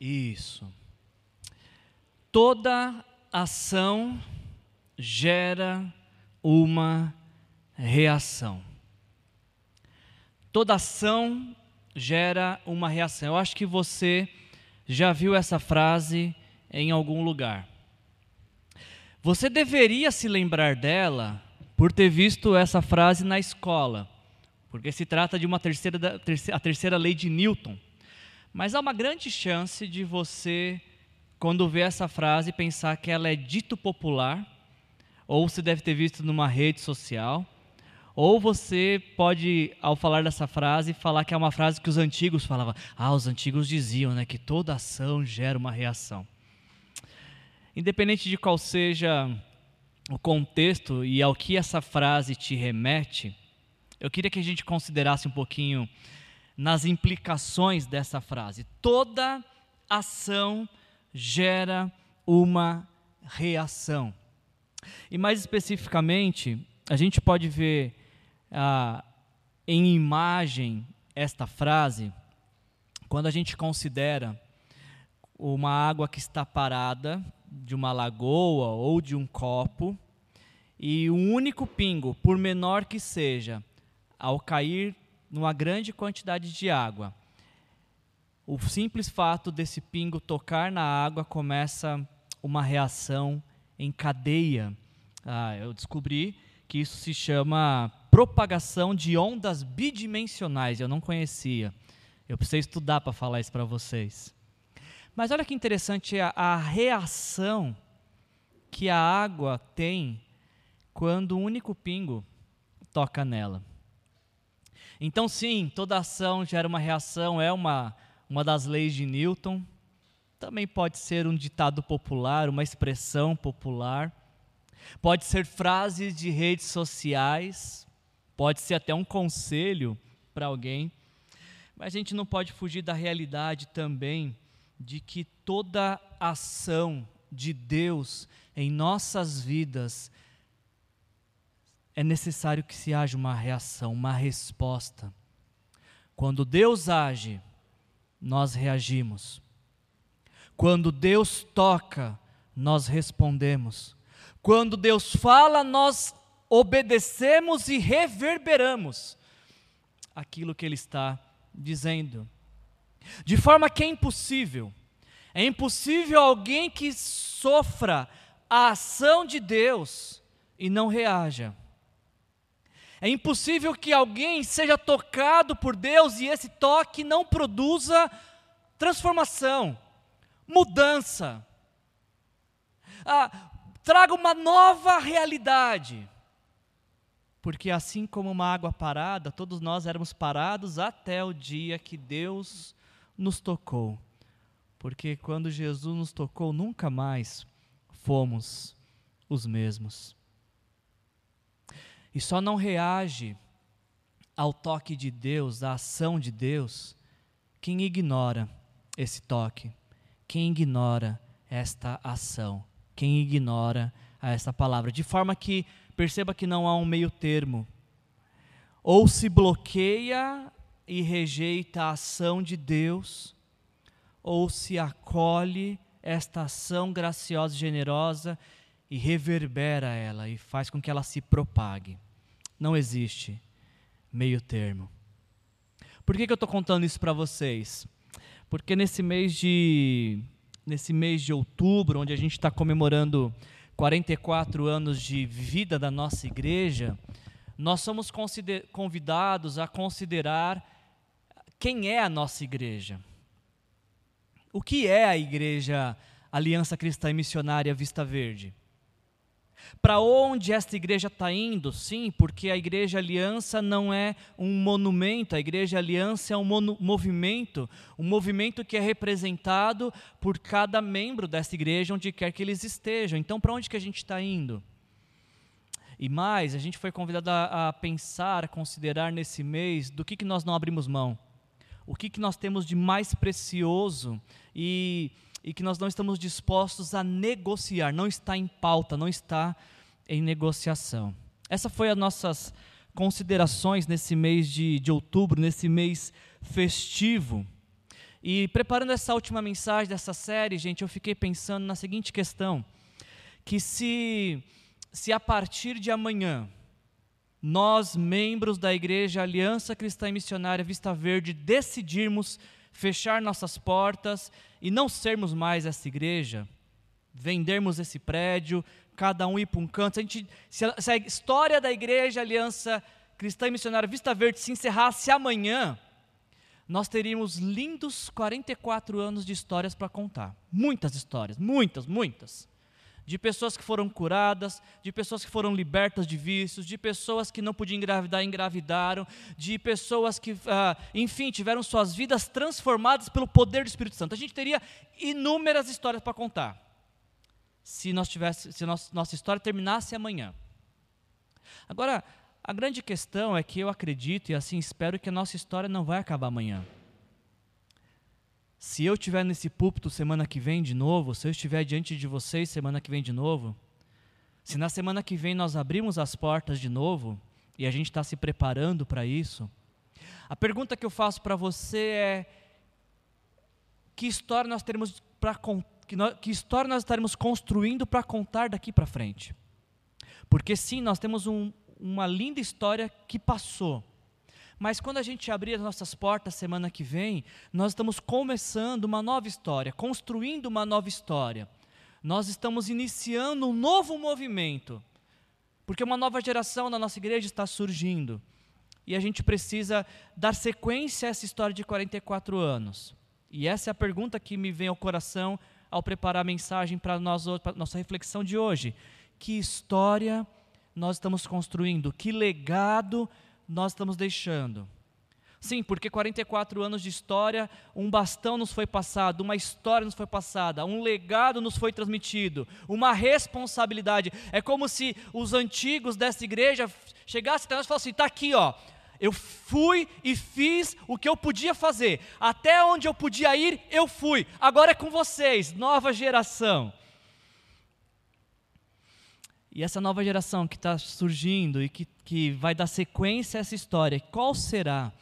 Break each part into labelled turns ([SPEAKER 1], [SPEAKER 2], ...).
[SPEAKER 1] Isso. Toda ação gera uma reação. Toda ação gera uma reação. Eu acho que você já viu essa frase em algum lugar. Você deveria se lembrar dela por ter visto essa frase na escola, porque se trata de uma terceira, a terceira lei de Newton. Mas há uma grande chance de você, quando vê essa frase, pensar que ela é dito popular, ou você deve ter visto numa rede social, ou você pode, ao falar dessa frase, falar que é uma frase que os antigos falavam. Ah, os antigos diziam né, que toda ação gera uma reação. Independente de qual seja o contexto e ao que essa frase te remete, eu queria que a gente considerasse um pouquinho nas implicações dessa frase. Toda ação gera uma reação. E mais especificamente, a gente pode ver ah, em imagem esta frase quando a gente considera uma água que está parada de uma lagoa ou de um copo e um único pingo, por menor que seja, ao cair numa grande quantidade de água. O simples fato desse pingo tocar na água começa uma reação em cadeia. Ah, eu descobri que isso se chama propagação de ondas bidimensionais. Eu não conhecia. Eu precisei estudar para falar isso para vocês. Mas olha que interessante a, a reação que a água tem quando um único pingo toca nela. Então, sim, toda ação gera uma reação, é uma, uma das leis de Newton. Também pode ser um ditado popular, uma expressão popular. Pode ser frases de redes sociais. Pode ser até um conselho para alguém. Mas a gente não pode fugir da realidade também de que toda ação de Deus em nossas vidas é necessário que se haja uma reação, uma resposta. Quando Deus age, nós reagimos. Quando Deus toca, nós respondemos. Quando Deus fala, nós obedecemos e reverberamos aquilo que Ele está dizendo. De forma que é impossível, é impossível alguém que sofra a ação de Deus e não reaja. É impossível que alguém seja tocado por Deus e esse toque não produza transformação, mudança, ah, traga uma nova realidade. Porque assim como uma água parada, todos nós éramos parados até o dia que Deus nos tocou. Porque quando Jesus nos tocou, nunca mais fomos os mesmos e só não reage ao toque de Deus, à ação de Deus, quem ignora esse toque, quem ignora esta ação, quem ignora essa palavra, de forma que perceba que não há um meio termo. Ou se bloqueia e rejeita a ação de Deus, ou se acolhe esta ação graciosa e generosa e reverbera ela e faz com que ela se propague. Não existe meio termo. Por que, que eu estou contando isso para vocês? Porque nesse mês de nesse mês de outubro, onde a gente está comemorando 44 anos de vida da nossa igreja, nós somos convidados a considerar quem é a nossa igreja. O que é a igreja Aliança Cristã e Missionária Vista Verde? Para onde esta igreja está indo? Sim, porque a Igreja Aliança não é um monumento, a Igreja Aliança é um movimento, um movimento que é representado por cada membro desta igreja, onde quer que eles estejam. Então, para onde que a gente está indo? E mais, a gente foi convidado a, a, pensar, a considerar nesse mês do que, que nós não abrimos mão, o que, que nós temos de mais precioso e e que nós não estamos dispostos a negociar, não está em pauta, não está em negociação. Essa foi as nossas considerações nesse mês de, de outubro, nesse mês festivo. E preparando essa última mensagem dessa série, gente, eu fiquei pensando na seguinte questão: que se, se a partir de amanhã, nós, membros da Igreja Aliança Cristã e Missionária Vista Verde, decidirmos fechar nossas portas e não sermos mais essa igreja, vendermos esse prédio, cada um ir para um canto, se a, gente, se a, se a história da Igreja Aliança Cristã e Missionária Vista Verde se encerrasse amanhã, nós teríamos lindos 44 anos de histórias para contar. Muitas histórias, muitas, muitas de pessoas que foram curadas, de pessoas que foram libertas de vícios, de pessoas que não podiam engravidar, engravidaram, de pessoas que, ah, enfim, tiveram suas vidas transformadas pelo poder do Espírito Santo. A gente teria inúmeras histórias para contar, se, nós tivesse, se nossa história terminasse amanhã. Agora, a grande questão é que eu acredito e assim espero que a nossa história não vai acabar amanhã. Se eu estiver nesse púlpito semana que vem de novo, se eu estiver diante de vocês semana que vem de novo, se na semana que vem nós abrimos as portas de novo e a gente está se preparando para isso, a pergunta que eu faço para você é: que história nós teremos para que, que história nós estaremos construindo para contar daqui para frente? Porque sim, nós temos um, uma linda história que passou mas quando a gente abrir as nossas portas semana que vem, nós estamos começando uma nova história, construindo uma nova história. Nós estamos iniciando um novo movimento, porque uma nova geração na nossa igreja está surgindo. E a gente precisa dar sequência a essa história de 44 anos. E essa é a pergunta que me vem ao coração ao preparar a mensagem para a nossa reflexão de hoje. Que história nós estamos construindo? Que legado nós estamos deixando. Sim, porque 44 anos de história, um bastão nos foi passado, uma história nos foi passada, um legado nos foi transmitido, uma responsabilidade. É como se os antigos dessa igreja chegassem até nós e falassem: está aqui, ó. Eu fui e fiz o que eu podia fazer. Até onde eu podia ir, eu fui. Agora é com vocês, nova geração. E essa nova geração que está surgindo e que, que vai dar sequência a essa história, qual será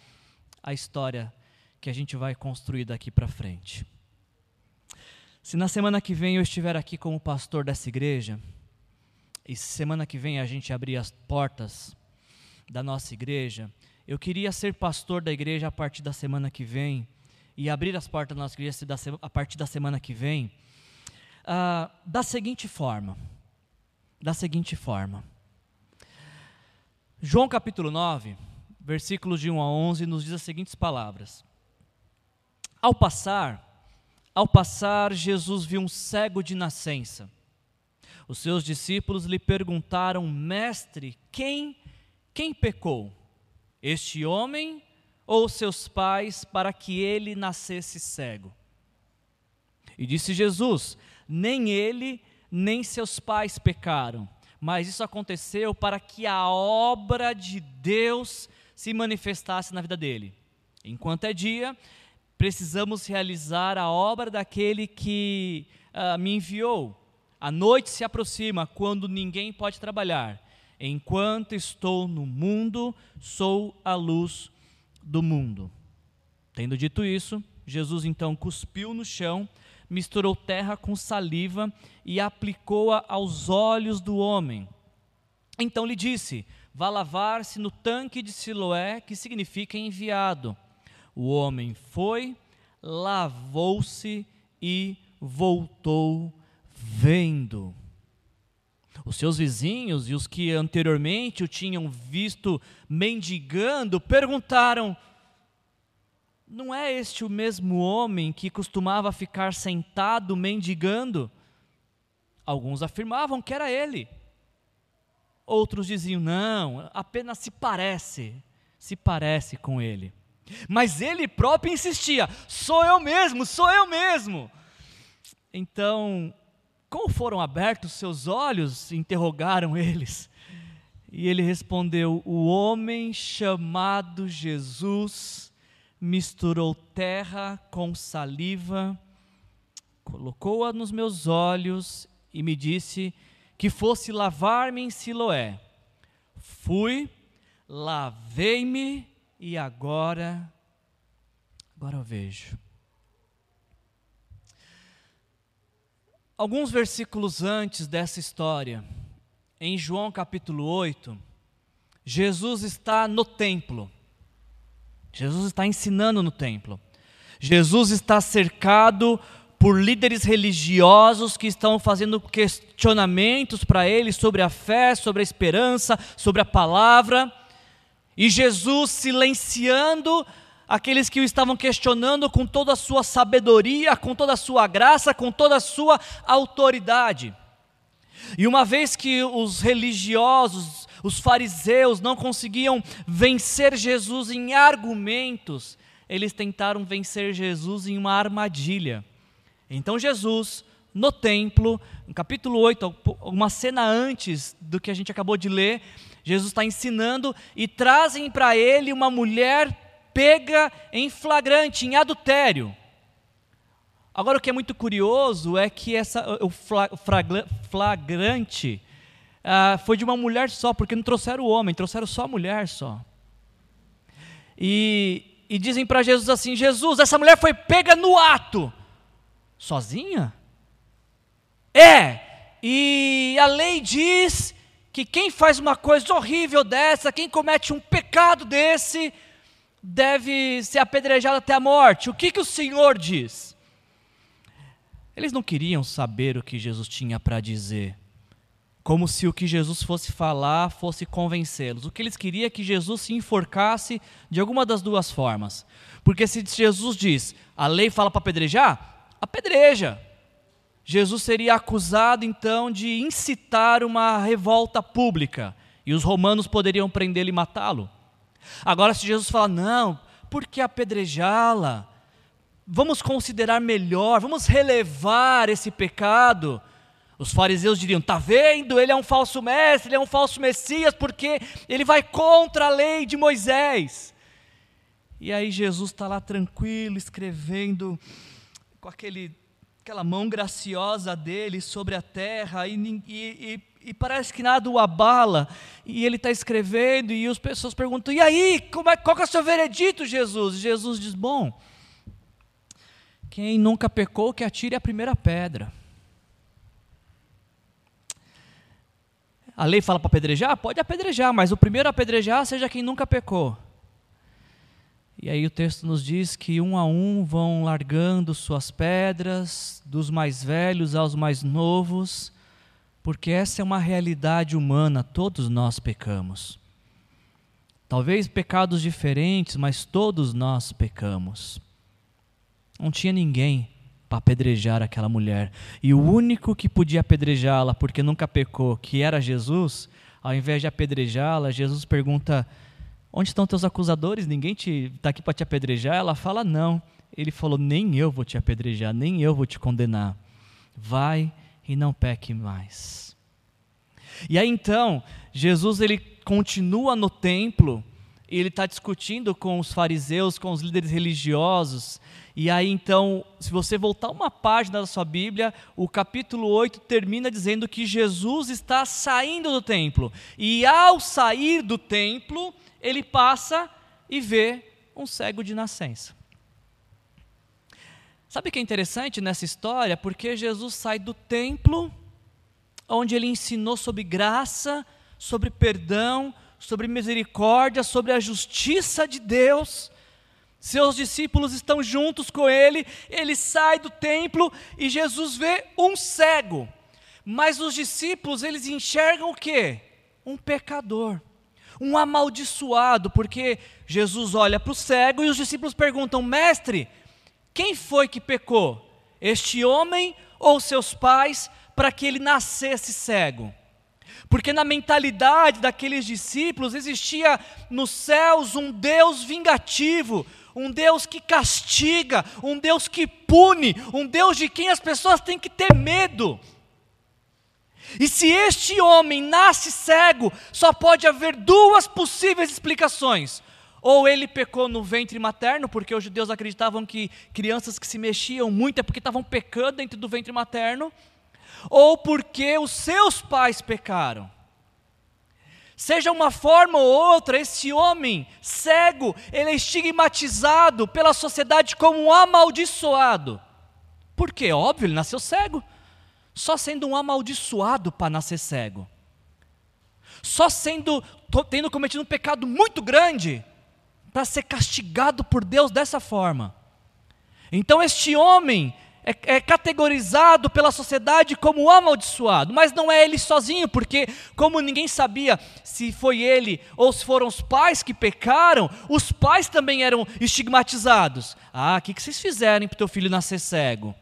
[SPEAKER 1] a história que a gente vai construir daqui para frente? Se na semana que vem eu estiver aqui como pastor dessa igreja, e semana que vem a gente abrir as portas da nossa igreja, eu queria ser pastor da igreja a partir da semana que vem, e abrir as portas da nossa igreja a partir da semana que vem, uh, da seguinte forma da seguinte forma. João capítulo 9, versículos de 1 a 11, nos diz as seguintes palavras: Ao passar, ao passar, Jesus viu um cego de nascença. Os seus discípulos lhe perguntaram: Mestre, quem quem pecou? Este homem ou seus pais para que ele nascesse cego? E disse Jesus: Nem ele nem seus pais pecaram, mas isso aconteceu para que a obra de Deus se manifestasse na vida dele. Enquanto é dia, precisamos realizar a obra daquele que uh, me enviou. A noite se aproxima quando ninguém pode trabalhar. Enquanto estou no mundo, sou a luz do mundo. Tendo dito isso, Jesus então cuspiu no chão misturou terra com saliva e aplicou-a aos olhos do homem. Então lhe disse: Vá lavar-se no tanque de Siloé, que significa enviado. O homem foi, lavou-se e voltou vendo. Os seus vizinhos e os que anteriormente o tinham visto mendigando perguntaram: não é este o mesmo homem que costumava ficar sentado mendigando? Alguns afirmavam que era ele. Outros diziam: não, apenas se parece, se parece com ele. Mas ele próprio insistia: sou eu mesmo, sou eu mesmo. Então, como foram abertos seus olhos? interrogaram eles. E ele respondeu: O homem chamado Jesus misturou terra com saliva, colocou-a nos meus olhos e me disse que fosse lavar-me em Siloé. Fui, lavei-me e agora, agora eu vejo. Alguns versículos antes dessa história, em João capítulo 8, Jesus está no templo Jesus está ensinando no templo. Jesus está cercado por líderes religiosos que estão fazendo questionamentos para ele sobre a fé, sobre a esperança, sobre a palavra. E Jesus silenciando aqueles que o estavam questionando com toda a sua sabedoria, com toda a sua graça, com toda a sua autoridade. E uma vez que os religiosos, os fariseus não conseguiam vencer Jesus em argumentos, eles tentaram vencer Jesus em uma armadilha. Então Jesus, no templo, no capítulo 8, uma cena antes do que a gente acabou de ler, Jesus está ensinando e trazem para ele uma mulher pega em flagrante, em adultério. Agora, o que é muito curioso é que essa, o flagrante ah, foi de uma mulher só, porque não trouxeram o homem, trouxeram só a mulher só. E, e dizem para Jesus assim: Jesus, essa mulher foi pega no ato, sozinha? É, e a lei diz que quem faz uma coisa horrível dessa, quem comete um pecado desse, deve ser apedrejado até a morte. O que, que o Senhor diz? Eles não queriam saber o que Jesus tinha para dizer, como se o que Jesus fosse falar fosse convencê-los. O que eles queriam é que Jesus se enforcasse de alguma das duas formas. Porque se Jesus diz, a lei fala para apedrejar, apedreja. Jesus seria acusado então de incitar uma revolta pública e os romanos poderiam prendê-lo e matá-lo. Agora, se Jesus fala, não, por que apedrejá-la? Vamos considerar melhor, vamos relevar esse pecado. Os fariseus diriam: está vendo? Ele é um falso mestre, ele é um falso Messias, porque ele vai contra a lei de Moisés. E aí Jesus está lá tranquilo, escrevendo com aquele, aquela mão graciosa dele sobre a terra, e, e, e parece que nada o abala, e ele está escrevendo, e as pessoas perguntam: e aí, como é, qual é o seu veredito, Jesus? E Jesus diz: bom, quem nunca pecou, que atire a primeira pedra. A lei fala para apedrejar? Pode apedrejar, mas o primeiro a apedrejar seja quem nunca pecou. E aí o texto nos diz que um a um vão largando suas pedras, dos mais velhos aos mais novos, porque essa é uma realidade humana, todos nós pecamos. Talvez pecados diferentes, mas todos nós pecamos. Não tinha ninguém para apedrejar aquela mulher. E o único que podia apedrejá-la, porque nunca pecou, que era Jesus, ao invés de apedrejá-la, Jesus pergunta: Onde estão teus acusadores? Ninguém está aqui para te apedrejar? Ela fala: Não. Ele falou: Nem eu vou te apedrejar, nem eu vou te condenar. Vai e não peque mais. E aí então, Jesus ele continua no templo, e ele está discutindo com os fariseus, com os líderes religiosos, e aí então, se você voltar uma página da sua Bíblia, o capítulo 8 termina dizendo que Jesus está saindo do templo, e ao sair do templo, ele passa e vê um cego de nascença. Sabe o que é interessante nessa história? Porque Jesus sai do templo, onde ele ensinou sobre graça, sobre perdão, sobre misericórdia, sobre a justiça de Deus. Seus discípulos estão juntos com ele, ele sai do templo e Jesus vê um cego. Mas os discípulos, eles enxergam o quê? Um pecador, um amaldiçoado, porque Jesus olha para o cego e os discípulos perguntam: "Mestre, quem foi que pecou? Este homem ou seus pais para que ele nascesse cego? Porque na mentalidade daqueles discípulos existia nos céus um Deus vingativo, um Deus que castiga, um Deus que pune, um Deus de quem as pessoas têm que ter medo. E se este homem nasce cego, só pode haver duas possíveis explicações. Ou ele pecou no ventre materno, porque os judeus acreditavam que crianças que se mexiam muito é porque estavam pecando dentro do ventre materno, ou porque os seus pais pecaram. Seja uma forma ou outra, esse homem cego, ele é estigmatizado pela sociedade como um amaldiçoado. Por quê? Óbvio, ele nasceu cego. só sendo um amaldiçoado para nascer cego, só sendo tendo cometido um pecado muito grande para ser castigado por Deus dessa forma. Então este homem é, é, categorizado pela sociedade como amaldiçoado, mas não é ele sozinho, porque, como ninguém sabia se foi ele ou se foram os pais que pecaram, os pais também eram estigmatizados. Ah, o que, que vocês fizeram para o teu filho nascer cego?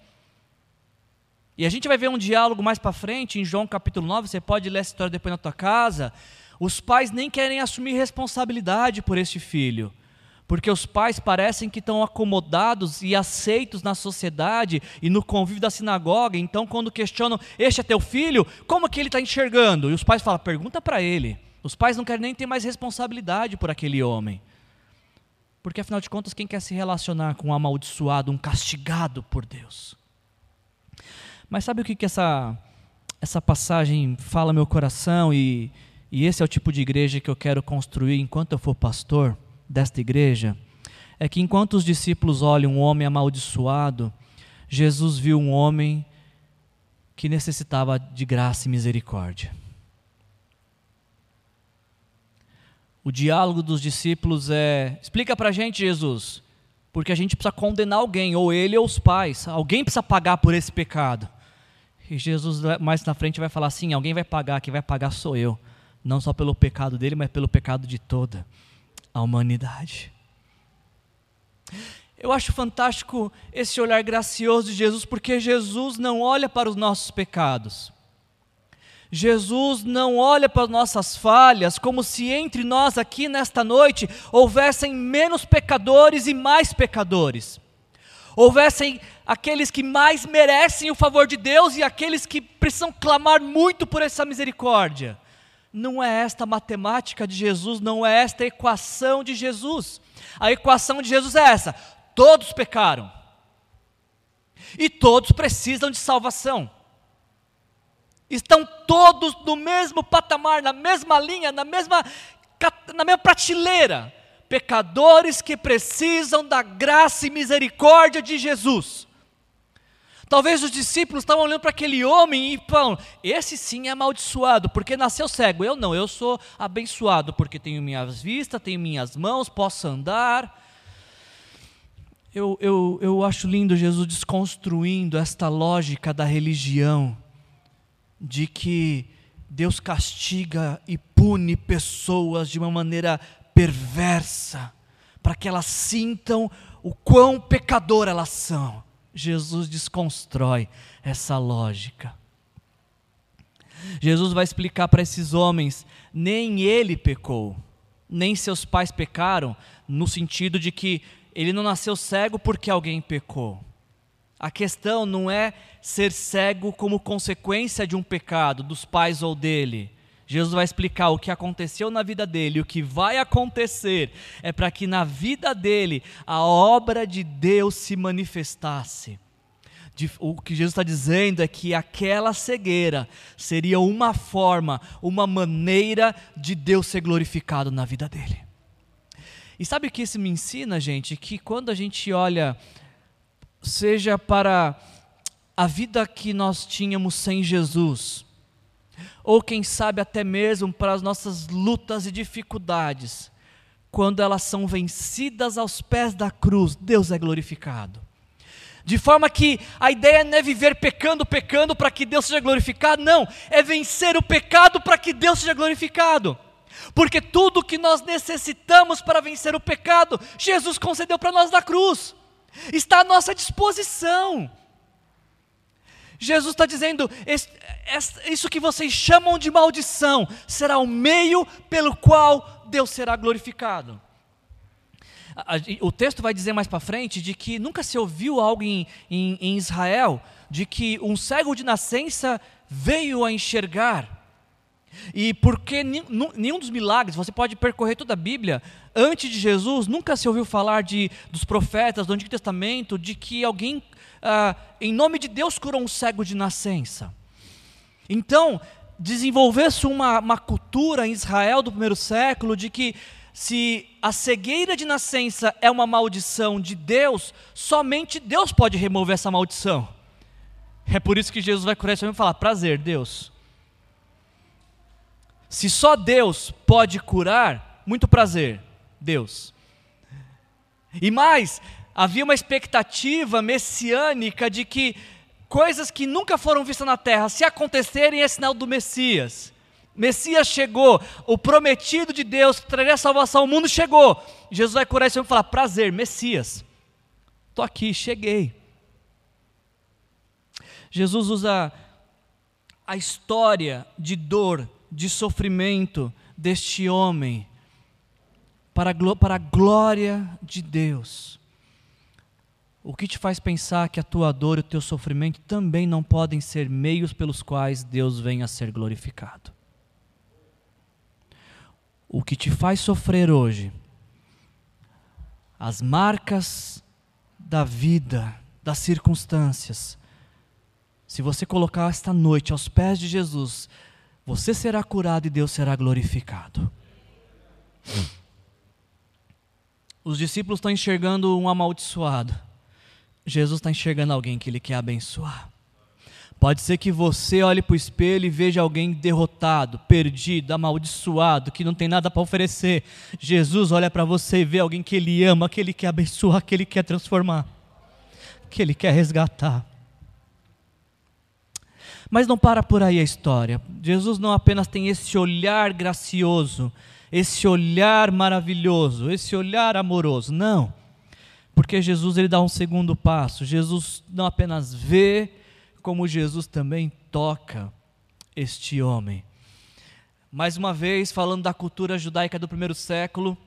[SPEAKER 1] E a gente vai ver um diálogo mais para frente, em João capítulo 9, você pode ler essa história depois na tua casa. Os pais nem querem assumir responsabilidade por este filho porque os pais parecem que estão acomodados e aceitos na sociedade e no convívio da sinagoga. Então, quando questionam, este é teu filho, como que ele está enxergando? E os pais falam, pergunta para ele. Os pais não querem nem ter mais responsabilidade por aquele homem. Porque, afinal de contas, quem quer se relacionar com um amaldiçoado, um castigado por Deus? Mas sabe o que, que essa, essa passagem fala meu coração? E, e esse é o tipo de igreja que eu quero construir enquanto eu for pastor? Desta igreja é que enquanto os discípulos olham um homem amaldiçoado, Jesus viu um homem que necessitava de graça e misericórdia. O diálogo dos discípulos é: explica para a gente, Jesus, porque a gente precisa condenar alguém, ou ele ou os pais. Alguém precisa pagar por esse pecado. E Jesus, mais na frente, vai falar assim: alguém vai pagar, quem vai pagar sou eu. Não só pelo pecado dele, mas pelo pecado de toda a humanidade. Eu acho fantástico esse olhar gracioso de Jesus, porque Jesus não olha para os nossos pecados. Jesus não olha para as nossas falhas como se entre nós aqui nesta noite houvessem menos pecadores e mais pecadores. Houvessem aqueles que mais merecem o favor de Deus e aqueles que precisam clamar muito por essa misericórdia não é esta matemática de Jesus, não é esta equação de Jesus. A equação de Jesus é essa: todos pecaram. E todos precisam de salvação. Estão todos no mesmo patamar, na mesma linha, na mesma, na mesma prateleira. Pecadores que precisam da graça e misericórdia de Jesus. Talvez os discípulos estavam olhando para aquele homem e falam: esse sim é amaldiçoado, porque nasceu cego. Eu não, eu sou abençoado, porque tenho minhas vistas, tenho minhas mãos, posso andar. Eu, eu, eu acho lindo Jesus desconstruindo esta lógica da religião, de que Deus castiga e pune pessoas de uma maneira perversa, para que elas sintam o quão pecador elas são. Jesus desconstrói essa lógica. Jesus vai explicar para esses homens: nem ele pecou, nem seus pais pecaram, no sentido de que ele não nasceu cego porque alguém pecou. A questão não é ser cego como consequência de um pecado dos pais ou dele. Jesus vai explicar o que aconteceu na vida dele, o que vai acontecer, é para que na vida dele a obra de Deus se manifestasse. O que Jesus está dizendo é que aquela cegueira seria uma forma, uma maneira de Deus ser glorificado na vida dele. E sabe o que isso me ensina, gente? Que quando a gente olha, seja para a vida que nós tínhamos sem Jesus, ou quem sabe até mesmo para as nossas lutas e dificuldades, quando elas são vencidas aos pés da cruz, Deus é glorificado. De forma que a ideia não é viver pecando, pecando para que Deus seja glorificado, não, é vencer o pecado para que Deus seja glorificado. Porque tudo que nós necessitamos para vencer o pecado, Jesus concedeu para nós na cruz, está à nossa disposição. Jesus está dizendo: isso que vocês chamam de maldição será o meio pelo qual Deus será glorificado. O texto vai dizer mais para frente de que nunca se ouviu algo em, em, em Israel de que um cego de nascença veio a enxergar. E porque nenhum dos milagres, você pode percorrer toda a Bíblia, antes de Jesus, nunca se ouviu falar de, dos profetas do Antigo Testamento, de que alguém ah, em nome de Deus, curou um cego de nascença. Então, desenvolvesse uma, uma cultura em Israel do primeiro século de que se a cegueira de nascença é uma maldição de Deus, somente Deus pode remover essa maldição. É por isso que Jesus vai curar esse homem e falar: prazer, Deus. Se só Deus pode curar, muito prazer, Deus. E mais, havia uma expectativa messiânica de que coisas que nunca foram vistas na terra, se acontecerem, é sinal do Messias. Messias chegou, o prometido de Deus que traria salvação ao mundo chegou. Jesus vai curar esse homem e falar: prazer, Messias, estou aqui, cheguei. Jesus usa a história de dor, de sofrimento deste homem para a, glória de Deus. O que te faz pensar que a tua dor e o teu sofrimento também não podem ser meios pelos quais Deus venha a ser glorificado? O que te faz sofrer hoje, as marcas da vida, das circunstâncias, se você colocar esta noite aos pés de Jesus, você será curado e Deus será glorificado. Os discípulos estão enxergando um amaldiçoado. Jesus está enxergando alguém que ele quer abençoar. Pode ser que você olhe para o espelho e veja alguém derrotado, perdido, amaldiçoado, que não tem nada para oferecer. Jesus olha para você e vê alguém que ele ama, que ele quer abençoar, que ele quer transformar, que ele quer resgatar. Mas não para por aí a história. Jesus não apenas tem esse olhar gracioso, esse olhar maravilhoso, esse olhar amoroso. Não. Porque Jesus ele dá um segundo passo. Jesus não apenas vê, como Jesus também toca este homem. Mais uma vez, falando da cultura judaica do primeiro século,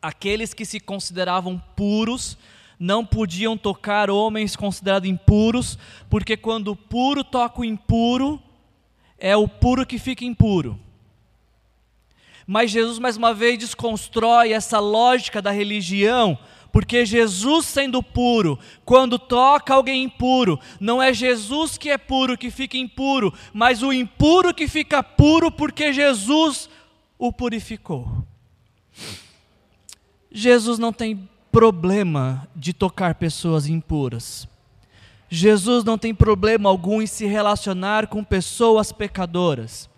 [SPEAKER 1] aqueles que se consideravam puros, não podiam tocar homens considerados impuros, porque quando o puro toca o impuro, é o puro que fica impuro. Mas Jesus, mais uma vez, desconstrói essa lógica da religião, porque Jesus, sendo puro, quando toca alguém impuro, não é Jesus que é puro que fica impuro, mas o impuro que fica puro porque Jesus o purificou. Jesus não tem problema de tocar pessoas impuras. Jesus não tem problema algum em se relacionar com pessoas pecadoras.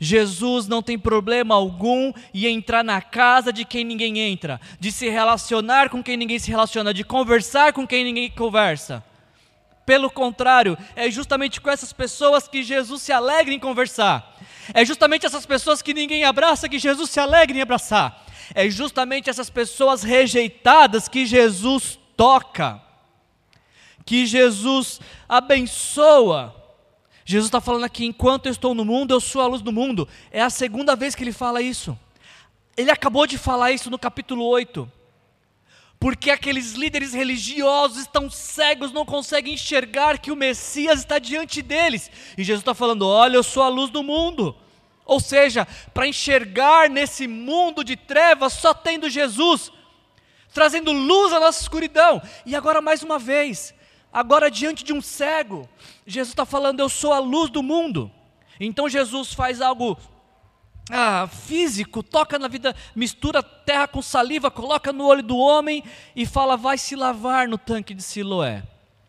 [SPEAKER 1] Jesus não tem problema algum em entrar na casa de quem ninguém entra, de se relacionar com quem ninguém se relaciona, de conversar com quem ninguém conversa. Pelo contrário, é justamente com essas pessoas que Jesus se alegra em conversar. É justamente essas pessoas que ninguém abraça que Jesus se alegra em abraçar é justamente essas pessoas rejeitadas que Jesus toca, que Jesus abençoa. Jesus está falando aqui: enquanto eu estou no mundo, eu sou a luz do mundo. É a segunda vez que ele fala isso. Ele acabou de falar isso no capítulo 8. Porque aqueles líderes religiosos estão cegos, não conseguem enxergar que o Messias está diante deles. E Jesus está falando: Olha, eu sou a luz do mundo. Ou seja, para enxergar nesse mundo de trevas, só tendo Jesus, trazendo luz à nossa escuridão. E agora, mais uma vez, agora diante de um cego, Jesus está falando: Eu sou a luz do mundo. Então Jesus faz algo ah, físico, toca na vida, mistura terra com saliva, coloca no olho do homem e fala: Vai se lavar no tanque de Siloé.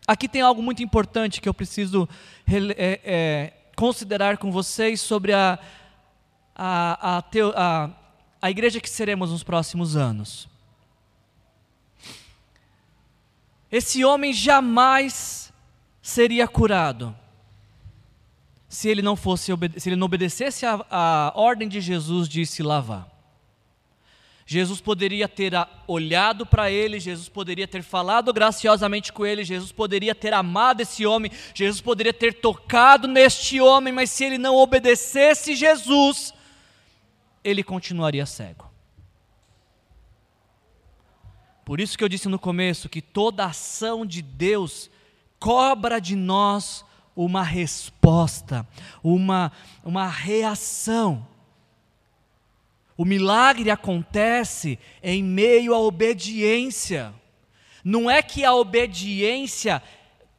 [SPEAKER 1] Aqui tem algo muito importante que eu preciso é, é, considerar com vocês sobre a a, a, a, a igreja que seremos nos próximos anos. Esse homem jamais seria curado se ele não fosse se ele não obedecesse a, a ordem de Jesus de se lavar. Jesus poderia ter olhado para ele, Jesus poderia ter falado graciosamente com ele, Jesus poderia ter amado esse homem, Jesus poderia ter tocado neste homem, mas se ele não obedecesse Jesus, ele continuaria cego. Por isso que eu disse no começo que toda ação de Deus cobra de nós uma resposta, uma, uma reação. O milagre acontece em meio à obediência. Não é que a obediência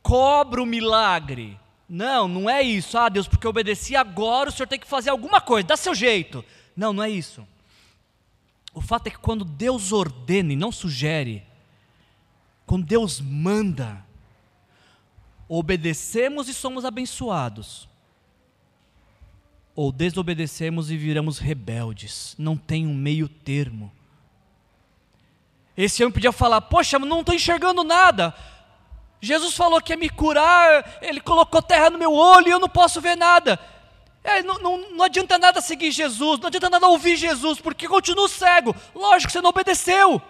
[SPEAKER 1] cobra o milagre. Não, não é isso. Ah, Deus, porque eu obedeci agora, o Senhor tem que fazer alguma coisa, dá seu jeito. Não, não é isso. O fato é que quando Deus ordena e não sugere, quando Deus manda, obedecemos e somos abençoados, ou desobedecemos e viramos rebeldes. Não tem um meio termo. Esse homem podia falar: Poxa, não estou enxergando nada. Jesus falou que ia me curar, ele colocou terra no meu olho e eu não posso ver nada. É, não, não, não, adianta nada seguir Jesus, não adianta nada ouvir Jesus, porque continua cego. Lógico, você não obedeceu.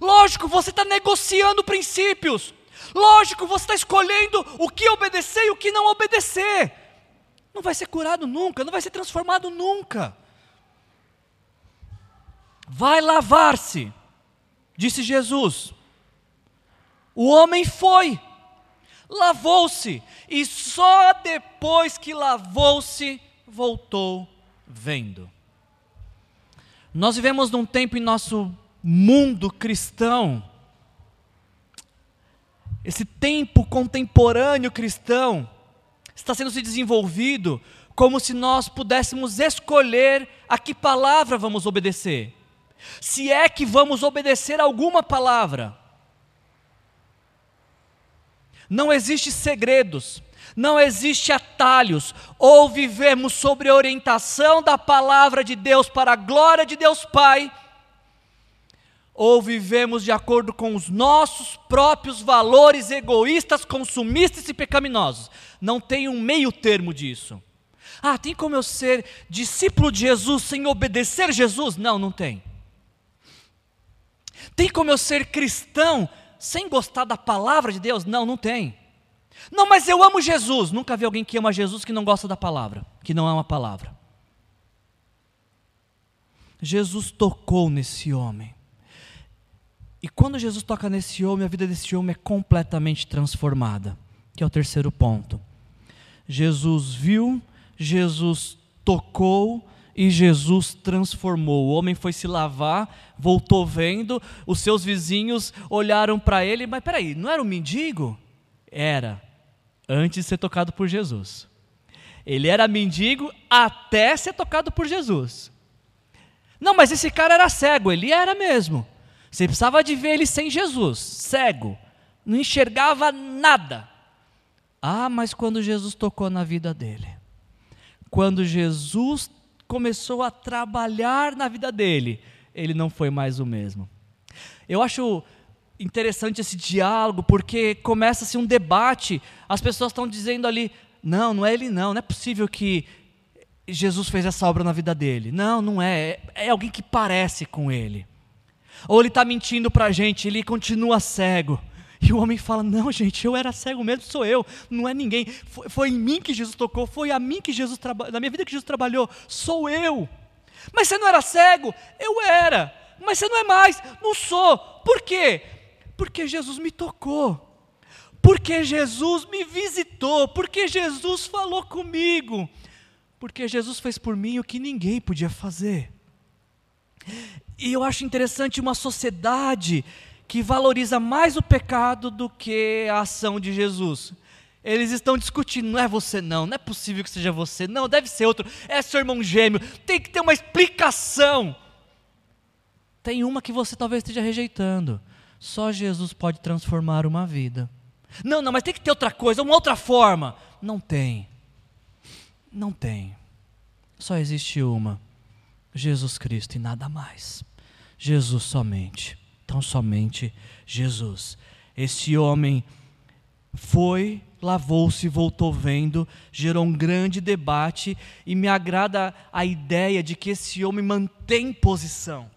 [SPEAKER 1] Lógico, você está negociando princípios. Lógico, você está escolhendo o que obedecer e o que não obedecer. Não vai ser curado nunca, não vai ser transformado nunca. Vai lavar-se, disse Jesus. O homem foi, lavou-se, e só depois que lavou-se, voltou vendo. Nós vivemos num tempo em nosso mundo cristão, esse tempo contemporâneo cristão, está sendo se desenvolvido como se nós pudéssemos escolher a que palavra vamos obedecer. Se é que vamos obedecer alguma palavra. Não existe segredos, não existe atalhos. Ou vivemos sobre a orientação da palavra de Deus para a glória de Deus Pai, ou vivemos de acordo com os nossos próprios valores egoístas, consumistas e pecaminosos. Não tem um meio termo disso. Ah, tem como eu ser discípulo de Jesus sem obedecer Jesus? Não, não tem. Tem como eu ser cristão sem gostar da palavra de Deus? Não, não tem. Não, mas eu amo Jesus. Nunca vi alguém que ama Jesus que não gosta da palavra, que não ama a palavra. Jesus tocou nesse homem. E quando Jesus toca nesse homem, a vida desse homem é completamente transformada. Que é o terceiro ponto. Jesus viu, Jesus tocou, e Jesus transformou. O homem foi se lavar, voltou vendo, os seus vizinhos olharam para ele, mas peraí, não era um mendigo? Era, antes de ser tocado por Jesus. Ele era mendigo até ser tocado por Jesus. Não, mas esse cara era cego, ele era mesmo. Você precisava de ver ele sem Jesus, cego, não enxergava nada. Ah, mas quando Jesus tocou na vida dele, quando Jesus começou a trabalhar na vida dele, ele não foi mais o mesmo. Eu acho interessante esse diálogo, porque começa-se um debate, as pessoas estão dizendo ali: não, não é ele, não, não é possível que Jesus fez essa obra na vida dele. Não, não é, é alguém que parece com ele. Ou ele está mentindo para a gente, ele continua cego. E o homem fala: Não, gente, eu era cego mesmo, sou eu, não é ninguém. Foi, foi em mim que Jesus tocou, foi a mim que Jesus trabalhou, na minha vida que Jesus trabalhou, sou eu. Mas você não era cego? Eu era. Mas você não é mais? Não sou. Por quê? Porque Jesus me tocou. Porque Jesus me visitou. Porque Jesus falou comigo. Porque Jesus fez por mim o que ninguém podia fazer. E eu acho interessante uma sociedade que valoriza mais o pecado do que a ação de Jesus. Eles estão discutindo, não é você não, não é possível que seja você, não, deve ser outro, é seu irmão gêmeo, tem que ter uma explicação. Tem uma que você talvez esteja rejeitando. Só Jesus pode transformar uma vida. Não, não, mas tem que ter outra coisa, uma outra forma. Não tem. Não tem. Só existe uma. Jesus Cristo e nada mais. Jesus somente tão somente Jesus. Esse homem foi, lavou-se, voltou vendo, gerou um grande debate e me agrada a ideia de que esse homem mantém posição.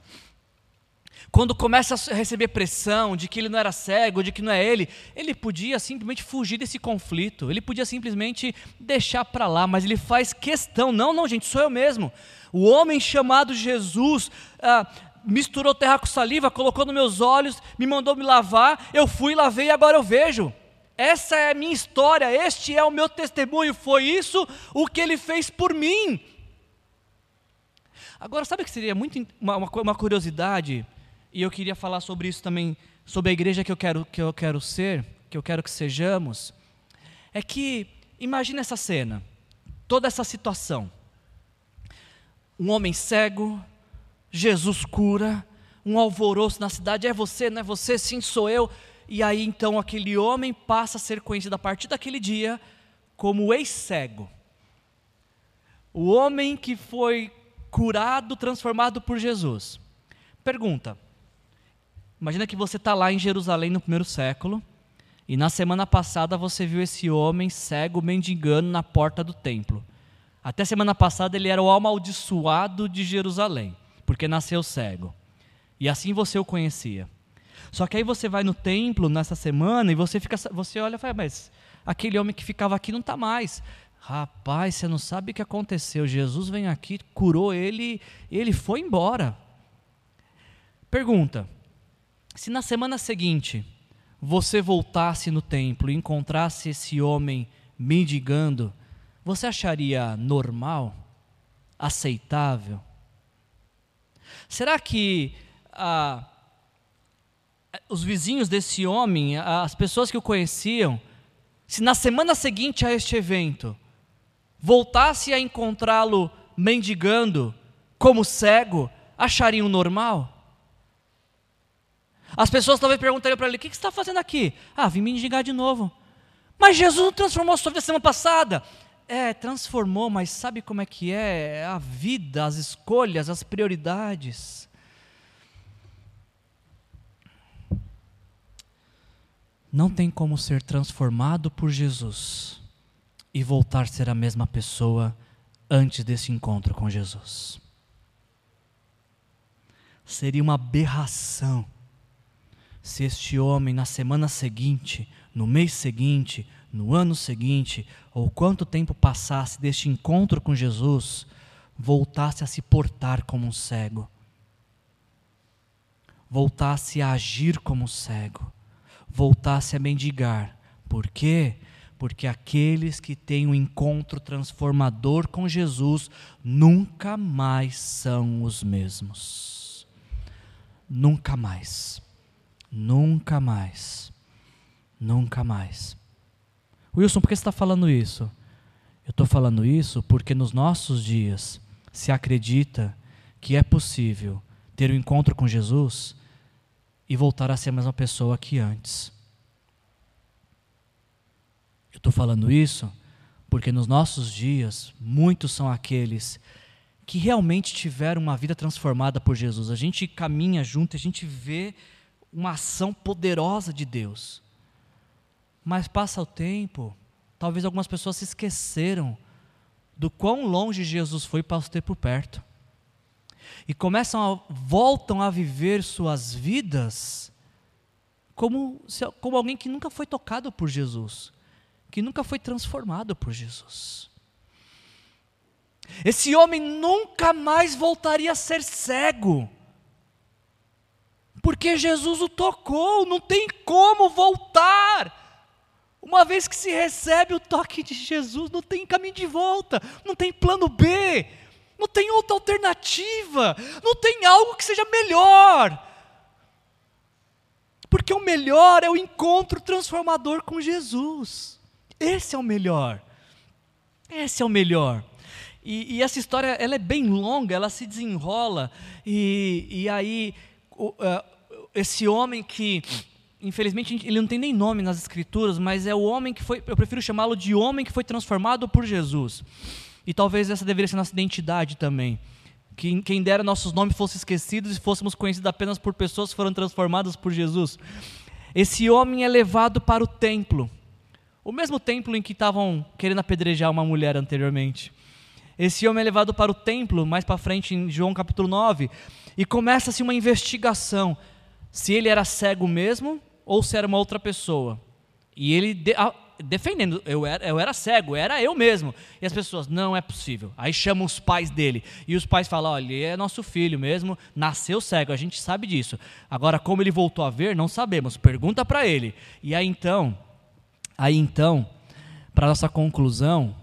[SPEAKER 1] Quando começa a receber pressão de que ele não era cego, de que não é ele, ele podia simplesmente fugir desse conflito, ele podia simplesmente deixar para lá, mas ele faz questão: não, não, gente, sou eu mesmo. O homem chamado Jesus ah, misturou terra com saliva, colocou nos meus olhos, me mandou me lavar, eu fui, lavei e agora eu vejo. Essa é a minha história, este é o meu testemunho, foi isso o que ele fez por mim. Agora, sabe que seria muito uma, uma curiosidade, e eu queria falar sobre isso também, sobre a igreja que eu quero, que eu quero ser, que eu quero que sejamos, é que, imagine essa cena, toda essa situação. Um homem cego, Jesus cura, um alvoroço na cidade, é você, não é você, sim, sou eu. e aí então aquele homem passa a ser conhecido a partir daquele dia como ex-cego. O homem que foi curado, transformado por Jesus. Pergunta: Imagina que você está lá em Jerusalém no primeiro século, e na semana passada você viu esse homem cego mendigando na porta do templo. Até semana passada ele era o amaldiçoado de Jerusalém, porque nasceu cego. E assim você o conhecia. Só que aí você vai no templo nessa semana e você fica, você olha e fala, mas aquele homem que ficava aqui não está mais. Rapaz, você não sabe o que aconteceu. Jesus vem aqui, curou ele, ele foi embora. Pergunta: se na semana seguinte você voltasse no templo e encontrasse esse homem mendigando, você acharia normal? Aceitável? Será que ah, os vizinhos desse homem, as pessoas que o conheciam, se na semana seguinte a este evento, voltasse a encontrá-lo mendigando como cego, achariam normal? As pessoas talvez perguntariam para ele: o que, você está fazendo aqui? Ah, vim mendigar de novo. Mas Jesus transformou a sua vida semana passada. É, transformou, mas sabe como é que é? A vida, as escolhas, as prioridades. Não tem como ser transformado por Jesus e voltar a ser a mesma pessoa antes desse encontro com Jesus. Seria uma aberração se este homem, na semana seguinte, no mês seguinte, no ano seguinte, ou quanto tempo passasse deste encontro com Jesus, voltasse a se portar como um cego, voltasse a agir como um cego, voltasse a mendigar. Por quê? Porque aqueles que têm um encontro transformador com Jesus nunca mais são os mesmos. Nunca mais. Nunca mais. Nunca mais. Wilson, por que você está falando isso? Eu estou falando isso porque nos nossos dias se acredita que é possível ter um encontro com Jesus e voltar a ser a mesma pessoa que antes. Eu estou falando isso porque nos nossos dias muitos são aqueles que realmente tiveram uma vida transformada por Jesus. A gente caminha junto, a gente vê uma ação poderosa de Deus. Mas passa o tempo, talvez algumas pessoas se esqueceram do quão longe Jesus foi para os ter por perto. E começam a, voltam a viver suas vidas como, como alguém que nunca foi tocado por Jesus, que nunca foi transformado por Jesus. Esse homem nunca mais voltaria a ser cego porque Jesus o tocou, não tem como voltar. Uma vez que se recebe o toque de Jesus, não tem caminho de volta, não tem plano B, não tem outra alternativa, não tem algo que seja melhor. Porque o melhor é o encontro transformador com Jesus. Esse é o melhor. Esse é o melhor. E, e essa história ela é bem longa, ela se desenrola, e, e aí o, uh, esse homem que, infelizmente, ele não tem nem nome nas escrituras, mas é o homem que foi, eu prefiro chamá-lo de homem que foi transformado por Jesus. E talvez essa deveria ser nossa identidade também. Que quem dera nossos nomes fossem esquecidos e fôssemos conhecidos apenas por pessoas que foram transformadas por Jesus. Esse homem é levado para o templo. O mesmo templo em que estavam querendo apedrejar uma mulher anteriormente. Esse homem é levado para o templo, mais para frente em João capítulo 9, e começa-se uma investigação se ele era cego mesmo ou se era uma outra pessoa. E ele de, a, defendendo, eu era, eu era cego, era eu mesmo. E as pessoas, não é possível. Aí chamam os pais dele. E os pais falam: olha, ele é nosso filho mesmo, nasceu cego, a gente sabe disso. Agora, como ele voltou a ver, não sabemos. Pergunta para ele. E aí então, aí então, para nossa conclusão,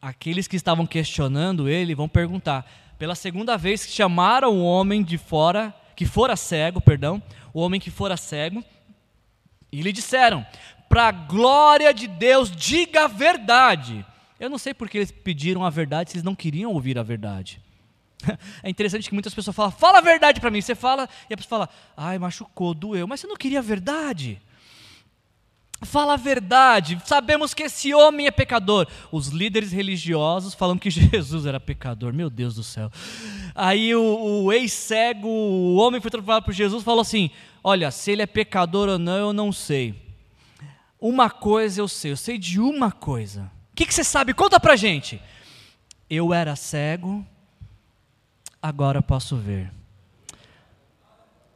[SPEAKER 1] aqueles que estavam questionando ele vão perguntar: pela segunda vez que chamaram o homem de fora, que fora cego, perdão, o homem que fora cego, e lhe disseram: para a glória de Deus, diga a verdade. Eu não sei porque eles pediram a verdade se eles não queriam ouvir a verdade. É interessante que muitas pessoas falam, fala a verdade para mim. Você fala, e a pessoa fala, ai, machucou, doeu, mas você não queria a verdade. Fala a verdade, sabemos que esse homem é pecador. Os líderes religiosos falando que Jesus era pecador, meu Deus do céu. Aí o, o ex-cego, o homem foi transformado por Jesus, falou assim: Olha, se ele é pecador ou não, eu não sei. Uma coisa eu sei, eu sei de uma coisa. O que, que você sabe? Conta pra gente. Eu era cego, agora posso ver.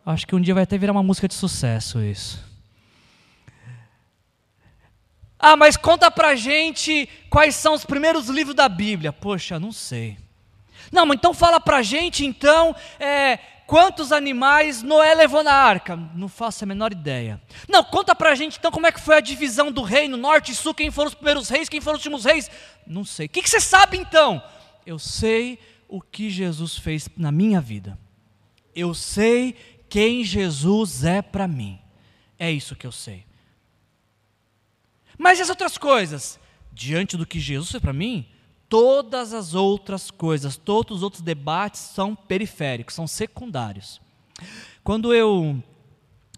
[SPEAKER 1] Acho que um dia vai até virar uma música de sucesso isso. Ah, mas conta pra gente quais são os primeiros livros da Bíblia. Poxa, não sei. Não, mas então fala pra gente então é, quantos animais Noé levou na arca. Não faço a menor ideia. Não, conta pra gente então como é que foi a divisão do reino, norte e sul, quem foram os primeiros reis, quem foram os últimos reis. Não sei. O que, que você sabe então? Eu sei o que Jesus fez na minha vida. Eu sei quem Jesus é para mim. É isso que eu sei. Mas e as outras coisas? Diante do que Jesus fez para mim, todas as outras coisas, todos os outros debates são periféricos, são secundários. Quando eu,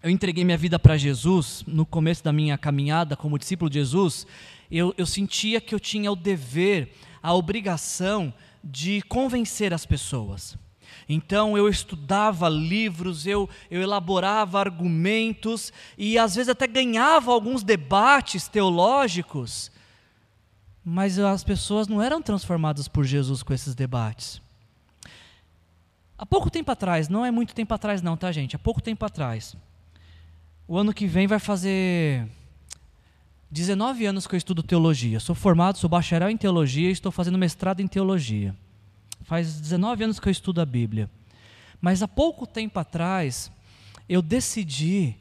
[SPEAKER 1] eu entreguei minha vida para Jesus, no começo da minha caminhada como discípulo de Jesus, eu, eu sentia que eu tinha o dever, a obrigação de convencer as pessoas. Então eu estudava livros, eu, eu elaborava argumentos e às vezes até ganhava alguns debates teológicos, mas as pessoas não eram transformadas por Jesus com esses debates. Há pouco tempo atrás, não é muito tempo atrás, não, tá, gente? Há pouco tempo atrás. O ano que vem vai fazer 19 anos que eu estudo teologia. Sou formado, sou bacharel em teologia e estou fazendo mestrado em teologia. Faz 19 anos que eu estudo a Bíblia. Mas há pouco tempo atrás, eu decidi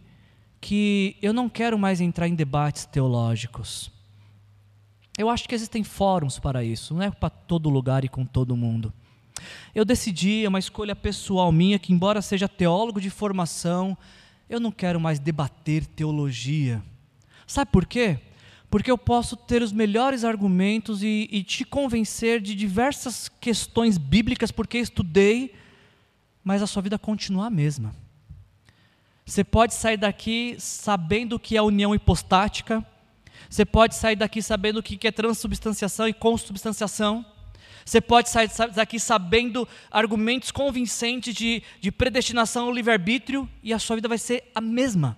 [SPEAKER 1] que eu não quero mais entrar em debates teológicos. Eu acho que existem fóruns para isso, não é para todo lugar e com todo mundo. Eu decidi, é uma escolha pessoal minha, que embora seja teólogo de formação, eu não quero mais debater teologia. Sabe por quê? porque eu posso ter os melhores argumentos e, e, te convencer de diversas questões bíblicas, porque estudei, mas a sua vida continua a mesma. Você pode sair daqui sabendo que é união hipostática, você pode sair daqui sabendo o que é transubstanciação e consubstanciação, você pode sair daqui sabendo argumentos convincentes de, de predestinação ao livre-arbítrio, e a sua vida vai ser a mesma.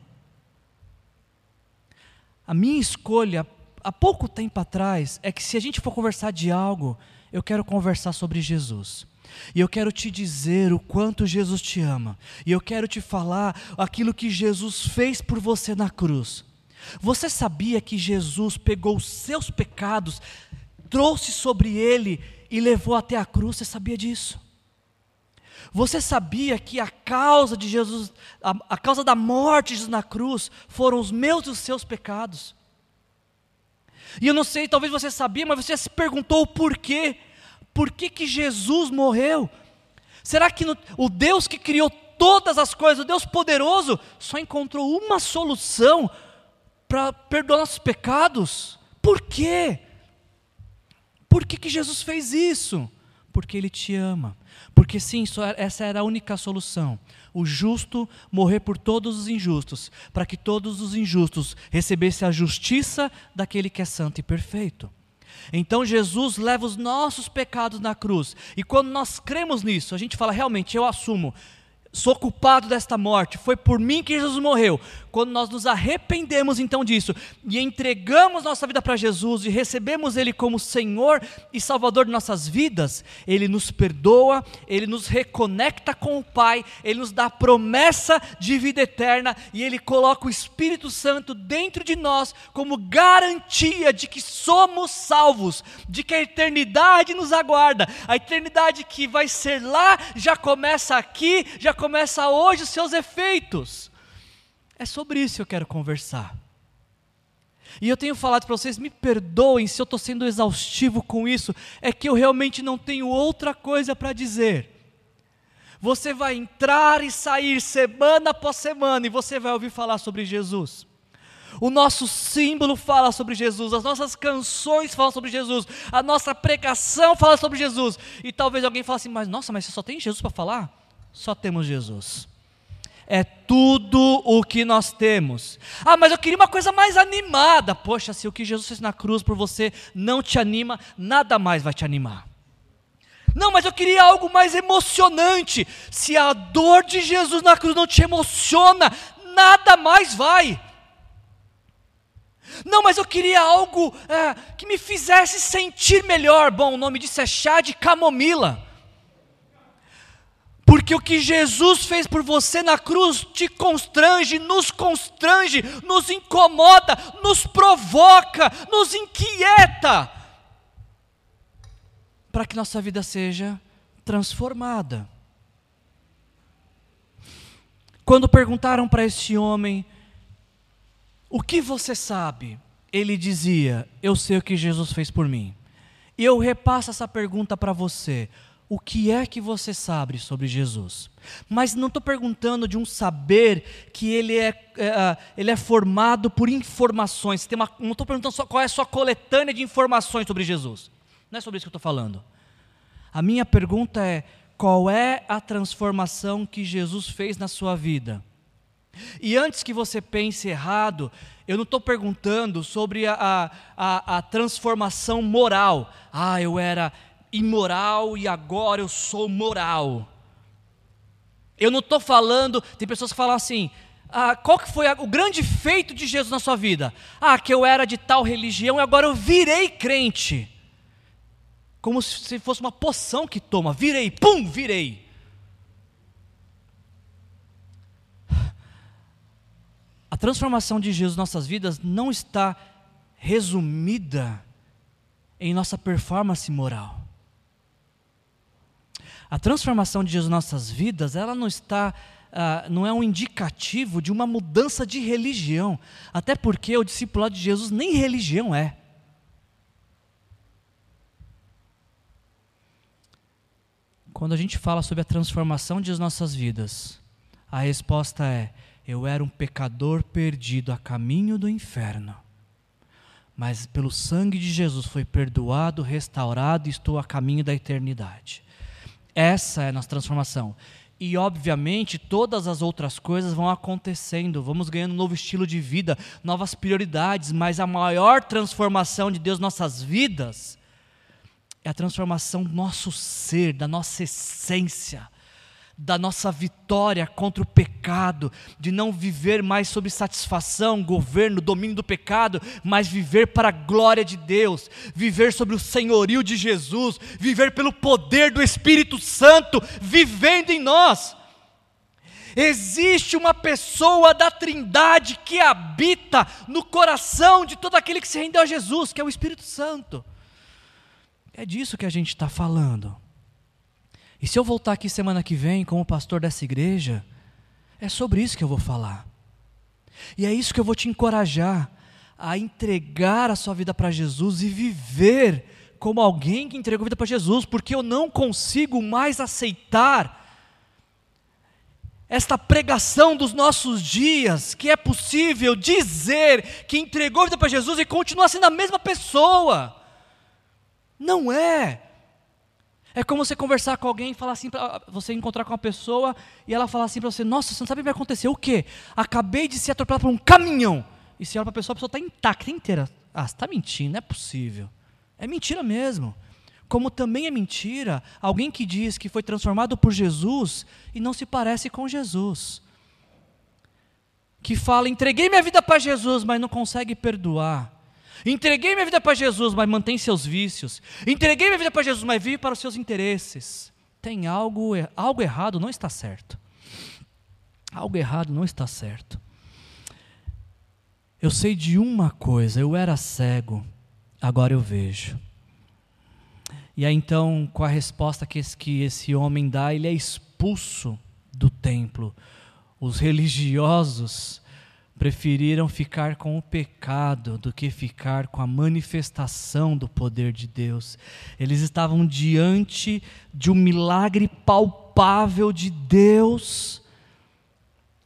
[SPEAKER 1] A minha escolha, há pouco tempo atrás, é que se a gente for conversar de algo, eu quero conversar sobre Jesus. E eu quero te dizer o quanto Jesus te ama. E eu quero te falar aquilo que Jesus fez por você na cruz. Você sabia que Jesus pegou os seus pecados, trouxe sobre ele e levou até a cruz? Você sabia disso? Você sabia que a causa de Jesus, a, a, causa da morte de Jesus na cruz, foram os meus e os seus pecados? E eu não sei, talvez você sabia, mas você se perguntou o porquê. Por que, que Jesus morreu? Será que no, o Deus que criou todas as coisas, o Deus poderoso, só encontrou uma solução para perdoar nossos pecados? Por quê? Por que, que Jesus fez isso? Porque Ele te ama. Porque sim, é, essa era a única solução. O justo morrer por todos os injustos, para que todos os injustos recebessem a justiça daquele que é santo e perfeito. Então Jesus leva os nossos pecados na cruz. E quando nós cremos nisso, a gente fala realmente, eu assumo, sou culpado desta morte, foi por mim que Jesus morreu. Quando nós nos arrependemos então disso e entregamos nossa vida para Jesus e recebemos Ele como Senhor e Salvador de nossas vidas, Ele nos perdoa, Ele nos reconecta com o Pai, Ele nos dá a promessa de vida eterna e Ele coloca o Espírito Santo dentro de nós como garantia de que somos salvos, de que a eternidade nos aguarda, a eternidade que vai ser lá já começa aqui, já começa hoje os seus efeitos. É sobre isso que eu quero conversar. E eu tenho falado para vocês, me perdoem se eu estou sendo exaustivo com isso, é que eu realmente não tenho outra coisa para dizer. Você vai entrar e sair semana após semana e você vai ouvir falar sobre Jesus. O nosso símbolo fala sobre Jesus, as nossas canções falam sobre Jesus, a nossa pregação fala sobre Jesus. E talvez alguém fale assim, mas nossa, mas você só tem Jesus para falar? Só temos Jesus. é tudo o que nós temos. Ah, mas eu queria uma coisa mais animada. Poxa, se o que Jesus fez na cruz por você não te anima, nada mais vai te animar. Não, mas eu queria algo mais emocionante. Se a dor de Jesus na cruz não te emociona, nada mais vai. Não, mas eu queria algo é, que me fizesse sentir melhor. Bom, o nome disso é chá de camomila. Porque o que Jesus fez por você na cruz te constrange, nos constrange, nos incomoda, nos provoca, nos inquieta, para que nossa vida seja transformada. Quando perguntaram para este homem, o que você sabe? Ele dizia: Eu sei o que Jesus fez por mim. E eu repasso essa pergunta para você: O que é que você sabe sobre Jesus? Mas não estou perguntando de um saber que ele é, é, ele é formado por informações. Uma, não estou perguntando só qual é a sua coletânea de informações sobre Jesus. Não é sobre isso que eu estou falando. A minha pergunta é: qual é a transformação que Jesus fez na sua vida? E antes que você pense errado, eu não estou perguntando sobre a, a, a, transformação moral. Ah, eu era imoral e agora eu sou moral. Eu não estou falando, tem pessoas que falam assim, ah, qual que foi o grande feito de Jesus na sua vida? Ah, que eu era de tal religião e agora eu virei crente. Como se fosse uma poção que toma, virei, pum, virei. A transformação de Jesus em nossas vidas não está resumida em nossa performance moral. A transformação de Jesus em nossas vidas, ela não está, uh, não é um indicativo de uma mudança de religião, até porque o discipulado de Jesus nem religião é. Quando a gente fala sobre a transformação de nossas vidas, a resposta é: eu era um pecador perdido a caminho do inferno. Mas pelo sangue de Jesus foi perdoado, restaurado e estou a caminho da eternidade. Essa é a nossa transformação. E, obviamente, todas as outras coisas vão acontecendo, vamos ganhando um novo estilo de vida, novas prioridades, mas a maior transformação de Deus nossas vidas é a transformação do nosso ser, da nossa essência da nossa vitória contra o pecado, de não viver mais sob satisfação, governo, domínio do pecado, mas viver para a glória de Deus, viver sobre o senhorio de Jesus, viver pelo poder do Espírito Santo vivendo em nós. Existe uma pessoa da Trindade que habita no coração de todo aquele que se rendeu a Jesus, que é o Espírito Santo. É disso que a gente está falando. E se eu voltar aqui semana que vem como pastor dessa igreja, é sobre isso que eu vou falar. E é isso que eu vou te encorajar a entregar a sua vida para Jesus e viver como alguém que entregou a vida para Jesus, porque eu não consigo mais aceitar esta pregação dos nossos dias, que é possível dizer que entregou a vida para Jesus e continua sendo a mesma pessoa. Não é. É como você conversar com alguém e falar assim, pra, você encontrar com uma pessoa e ela falar assim para você: Nossa, você não sabe o que vai acontecer. O quê? Acabei de ser atropelado por um caminhão. E se olha para a pessoa, a pessoa está intacta, inteira. Ah, você está mentindo, não é possível. É mentira mesmo. Como também é mentira alguém que diz que foi transformado por Jesus e não se parece com Jesus. Que fala: entreguei minha vida para Jesus, mas não consegue perdoar. Entreguei minha vida para Jesus, mas mantém seus vícios. Entreguei minha vida para Jesus, mas vive para os seus interesses. Tem algo, algo errado, não está certo. Algo errado não está certo. Eu sei de uma coisa, eu era cego, agora eu vejo. E aí então, com a resposta que esse, que esse homem dá, ele é expulso do templo. Os religiosos preferiram ficar com o pecado do que ficar com a manifestação do poder de Deus. Eles estavam diante de um milagre palpável de Deus,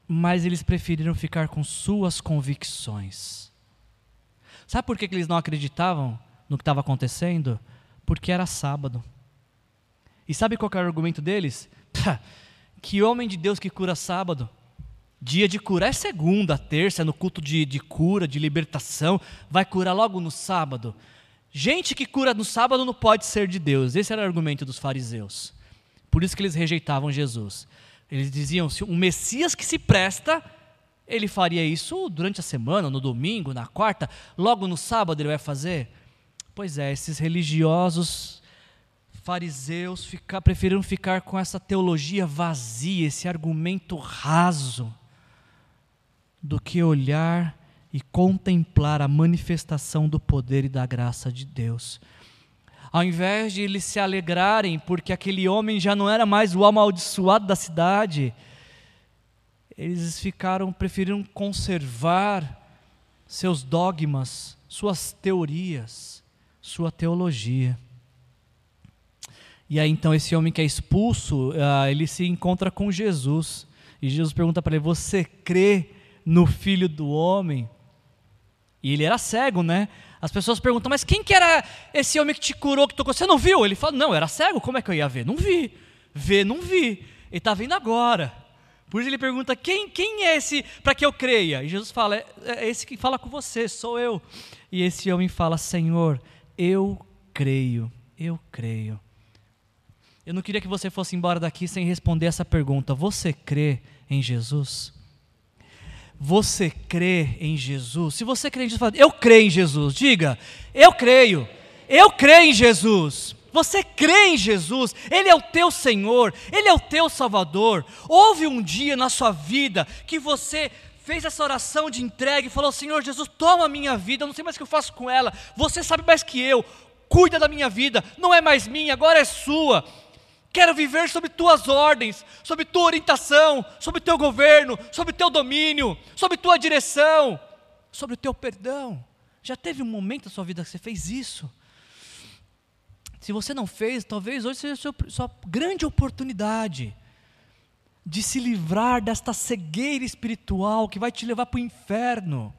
[SPEAKER 1] mas eles preferiram ficar com suas convicções. Sabe por que eles não acreditavam no que estava acontecendo? Porque era sábado. E sabe qual era o argumento deles? que homem de Deus que cura sábado? Dia de cura é segunda, terça, é no culto de, de cura, de libertação. Vai curar logo no sábado. Gente que cura no sábado não pode ser de Deus. Esse era o argumento dos fariseus. Por isso que eles rejeitavam Jesus. Eles diziam: se um Messias que se presta, ele faria isso durante a semana, no domingo, na quarta, logo no sábado ele vai fazer. Pois é, esses religiosos fariseus ficar, preferiram ficar com essa teologia vazia, esse argumento raso, do que olhar e contemplar a manifestação do poder e da graça de Deus. Ao invés de eles se alegrarem porque aquele homem já não era mais o amaldiçoado da cidade, eles ficaram, preferiram conservar seus dogmas, suas teorias, sua teologia. E aí então esse homem que é expulso, uh, ele se encontra com Jesus. E Jesus pergunta para ele: Você crê no Filho do Homem? E ele era cego, né? As pessoas perguntam, mas quem que era esse homem que te curou, que tocou? Você não viu? Ele fala, não, era cego, como é que eu ia ver? Não vi. Ver, não vi. Ele está vendo agora. Por isso ele pergunta, quem, quem é esse para que eu creia? E Jesus fala, é, é esse que fala com você, sou eu. E esse homem fala, Senhor, eu creio, eu creio. Eu não queria que você fosse embora daqui sem responder essa pergunta. Você crê em Jesus? Você crê em Jesus? Se você crê em Jesus, fala, eu creio em Jesus. Diga, eu creio. Eu creio em Jesus. Você crê em Jesus, Ele é o teu Senhor, Ele é o teu Salvador. Houve um dia na sua vida que você fez essa oração de entrega e falou: Senhor Jesus, toma a minha vida, eu não sei mais o que eu faço com ela, você sabe mais que eu, cuida da minha vida, não é mais minha, agora é sua. Quero viver sob tuas ordens, sob tua orientação, sob teu governo, sob teu domínio, sob tua direção, sobre o teu perdão. Já teve um momento na sua vida que você fez isso? Se você não fez, talvez hoje seja a sua, sua grande oportunidade de se livrar desta cegueira espiritual que vai te levar para o inferno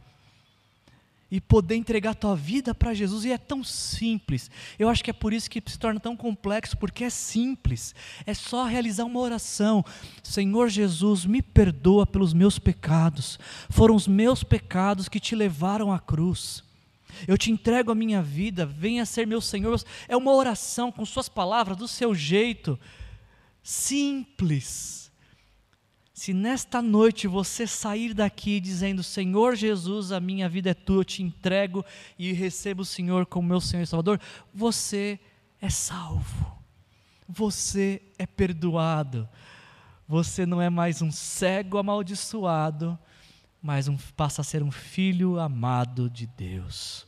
[SPEAKER 1] e poder entregar a tua vida para Jesus. E é tão simples. Eu acho que é por isso que se torna tão complexo, porque é simples. É só realizar uma oração. Senhor Jesus, me perdoa pelos meus pecados. Foram os meus pecados que te levaram à cruz. Eu te entrego a minha vida, venha ser meu Senhor. É uma oração com suas palavras, do seu jeito. Simples se nesta noite você sair daqui dizendo: Senhor Jesus, a minha vida é tua, eu te entrego e recebo o Senhor como meu Senhor e Salvador, você é salvo, você é perdoado, você não é mais um cego amaldiçoado, mas um, passa a ser um filho amado de Deus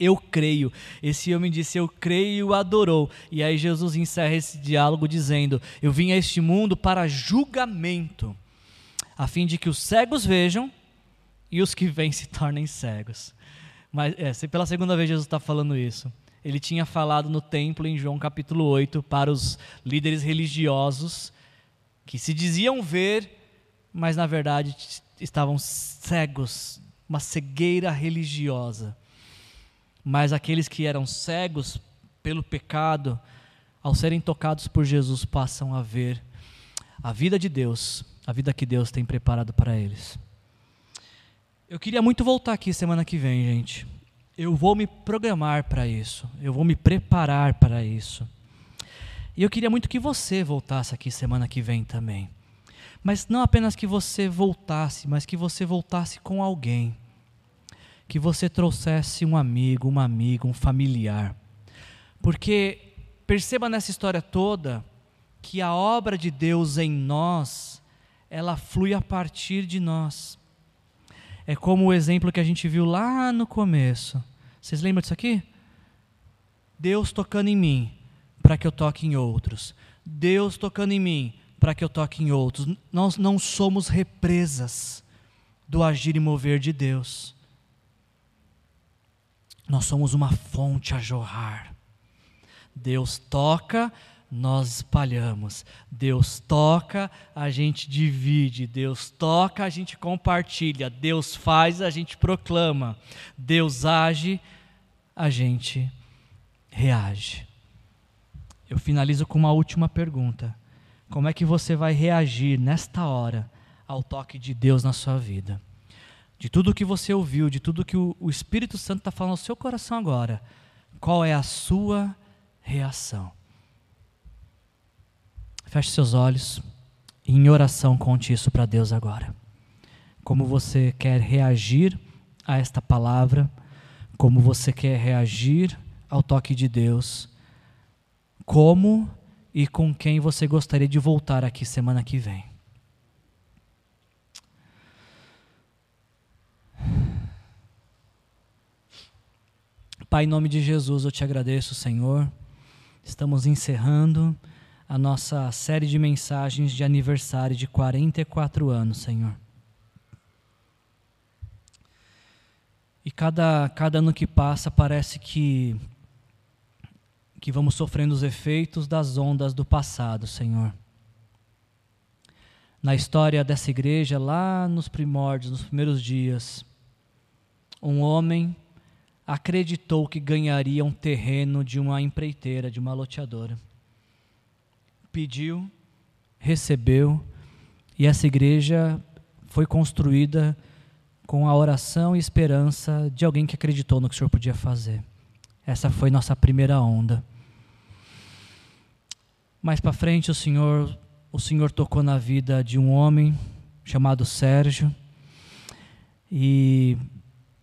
[SPEAKER 1] eu creio. Esse homem disse, eu creio e adorou. E aí Jesus encerra esse diálogo dizendo: Eu vim a este mundo para julgamento, a fim de que os cegos vejam e os que vêm se tornem cegos. Mas é, pela segunda vez Jesus está falando isso. Ele tinha falado no templo em João capítulo 8 para os líderes religiosos que se diziam ver, mas na verdade estavam cegos, uma cegueira religiosa. Mas aqueles que eram cegos pelo pecado, ao serem tocados por Jesus, passam a ver a vida de Deus, a vida que Deus tem preparado para eles. Eu queria muito voltar aqui semana que vem, gente. Eu vou me programar para isso, eu vou me preparar para isso. E eu queria muito que você voltasse aqui semana que vem também. Mas não apenas que você voltasse, mas que você voltasse com alguém que você trouxesse um amigo, uma amiga, um familiar. Porque perceba nessa história toda que a obra de Deus em nós, ela flui a partir de nós. É como o exemplo que a gente viu lá no começo. Vocês lembram disso aqui? Deus tocando em mim para que eu toque em outros. Deus tocando em mim para que eu toque em outros. Nós não somos represas do agir e mover de Deus. Nós somos uma fonte a jorrar. Deus toca, nós espalhamos. Deus toca, a gente divide. Deus toca, a gente compartilha. Deus faz, a gente proclama. Deus age, a gente reage. Eu finalizo com uma última pergunta. Como é que você vai reagir nesta hora ao toque de Deus na sua vida. De tudo que você ouviu, de tudo que o, o Espírito Santo está falando no seu coração agora, qual é a sua reação? Feche seus olhos e em oração conte isso para Deus agora. Como você quer reagir a esta palavra, como você quer reagir ao toque de Deus, como e com quem você gostaria de voltar aqui semana que vem. Pai, em nome de Jesus, eu te agradeço, Senhor. Estamos encerrando a nossa série de mensagens de aniversário de 44 anos, Senhor. E cada, cada ano que passa parece que, que vamos sofrendo os efeitos das ondas do passado, Senhor. Na história dessa igreja, lá nos primórdios, nos primeiros dias, um homem acreditou que ganharia um terreno de uma empreiteira, de uma loteadora pediu, recebeu, e essa igreja foi construída com a oração e esperança de alguém que acreditou no que o Senhor podia fazer. Essa foi nossa primeira onda. Mais para frente, o Senhor, o Senhor tocou na vida de um homem chamado Sérgio e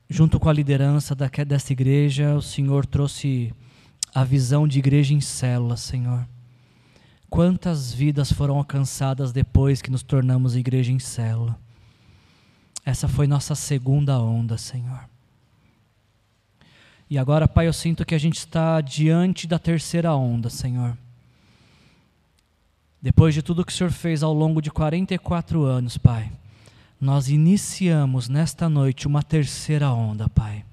[SPEAKER 1] junto com a liderança dessa igreja, o Senhor trouxe a visão de igreja em células, Senhor. Quantas vidas foram alcançadas depois que nos tornamos igreja em célula? Essa foi nossa segunda onda, Senhor. E agora, Pai, eu sinto que a gente está diante da terceira onda, Senhor. Depois de tudo que o Senhor fez ao longo de 44 anos, Pai, nós iniciamos nesta noite uma terceira onda, Pai.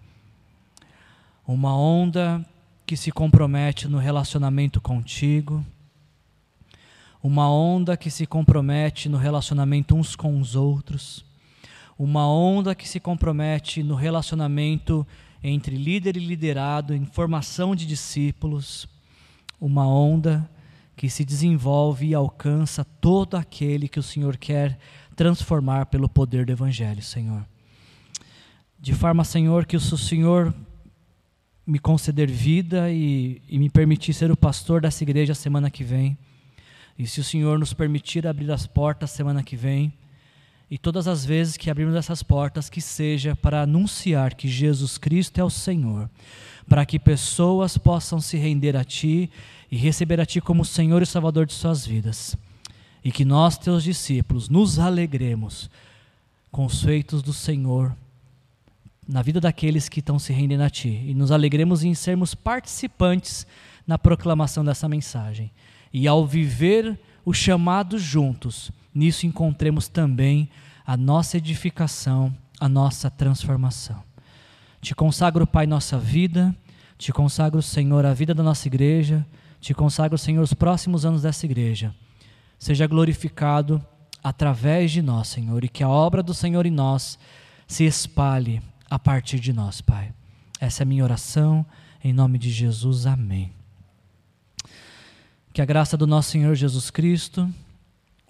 [SPEAKER 1] Uma onda que se compromete no relacionamento contigo, uma onda que se compromete no relacionamento uns com os outros, uma onda que se compromete no relacionamento entre líder e liderado, em formação de discípulos, uma onda que se desenvolve e alcança todo aquele que o Senhor quer transformar pelo poder do Evangelho, Senhor. De forma, Senhor, que o Senhor me conceder vida e, e me permitir ser o pastor dessa igreja semana que vem e se o Senhor nos permitir abrir as portas semana que vem, e todas as vezes que abrirmos essas portas, que seja para anunciar que Jesus Cristo é o Senhor, para que pessoas possam se render a Ti e receber a Ti como Senhor e Salvador de suas vidas. E que nós, Teus discípulos, nos alegremos com os feitos do Senhor na vida daqueles que estão se rendendo a Ti. E nos alegremos em sermos participantes na proclamação dessa mensagem. E ao viver o chamado juntos, nisso encontremos também a nossa edificação, a nossa transformação. Te consagro, Pai, nossa vida, te consagro, Senhor, a vida da nossa igreja, te consagro, Senhor, os próximos anos dessa igreja. Seja glorificado através de nós, Senhor, e que a obra do Senhor em nós se espalhe a partir de nós, Pai. Essa é a minha oração, em nome de Jesus, amém. Que a graça do nosso Senhor Jesus Cristo,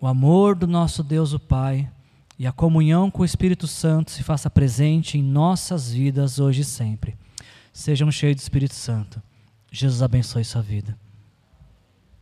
[SPEAKER 1] o amor do nosso Deus o Pai e a comunhão com o Espírito Santo se faça presente em nossas vidas hoje e sempre. Sejam cheios do Espírito Santo. Jesus abençoe sua vida.